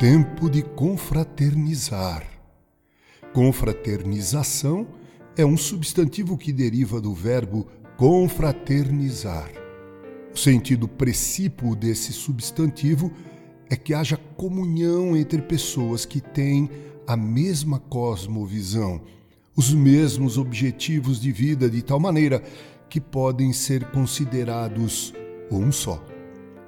tempo de confraternizar. Confraternização é um substantivo que deriva do verbo confraternizar. O sentido precípuo desse substantivo é que haja comunhão entre pessoas que têm a mesma cosmovisão, os mesmos objetivos de vida, de tal maneira que podem ser considerados um só.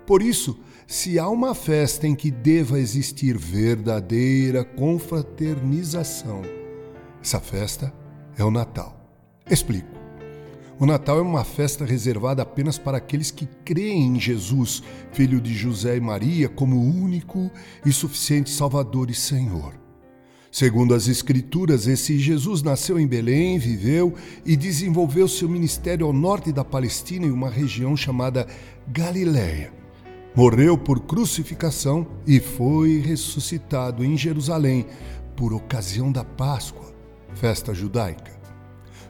Por isso, se há uma festa em que deva existir verdadeira confraternização, essa festa é o Natal. Explico. O Natal é uma festa reservada apenas para aqueles que creem em Jesus, filho de José e Maria, como único e suficiente Salvador e Senhor. Segundo as Escrituras, esse Jesus nasceu em Belém, viveu e desenvolveu seu ministério ao norte da Palestina, em uma região chamada Galiléia morreu por crucificação e foi ressuscitado em Jerusalém por ocasião da Páscoa, festa judaica.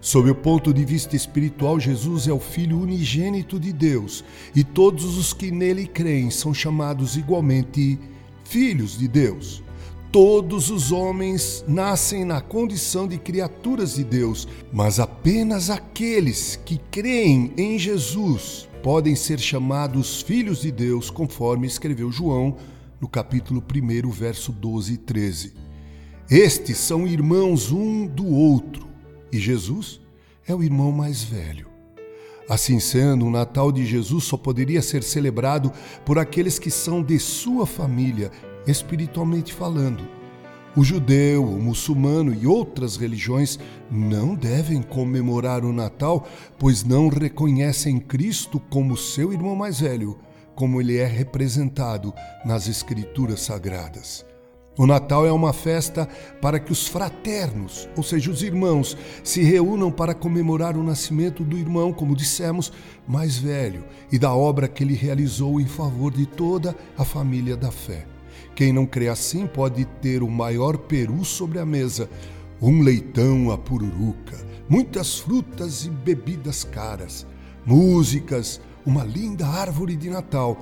Sob o ponto de vista espiritual, Jesus é o Filho unigênito de Deus e todos os que nele creem são chamados igualmente filhos de Deus. Todos os homens nascem na condição de criaturas de Deus, mas apenas aqueles que creem em Jesus podem ser chamados filhos de Deus, conforme escreveu João no capítulo 1, verso 12 e 13. Estes são irmãos um do outro, e Jesus é o irmão mais velho. Assim sendo, o Natal de Jesus só poderia ser celebrado por aqueles que são de sua família, espiritualmente falando. O judeu, o muçulmano e outras religiões não devem comemorar o Natal, pois não reconhecem Cristo como seu irmão mais velho, como ele é representado nas Escrituras Sagradas. O Natal é uma festa para que os fraternos, ou seja, os irmãos, se reúnam para comemorar o nascimento do irmão, como dissemos, mais velho e da obra que ele realizou em favor de toda a família da fé. Quem não crê assim pode ter o maior peru sobre a mesa, um leitão a pururuca, muitas frutas e bebidas caras, músicas, uma linda árvore de Natal.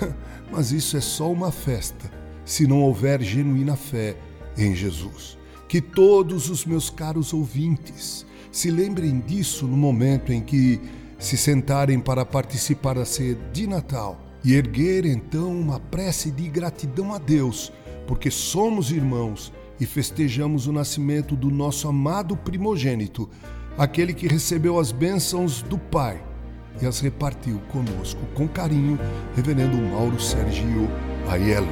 Mas isso é só uma festa, se não houver genuína fé em Jesus. Que todos os meus caros ouvintes se lembrem disso no momento em que se sentarem para participar da ceia de Natal e erguer então uma prece de gratidão a Deus, porque somos irmãos e festejamos o nascimento do nosso amado primogênito, aquele que recebeu as bênçãos do Pai e as repartiu conosco com carinho, Reverendo Mauro Sergio Aiello.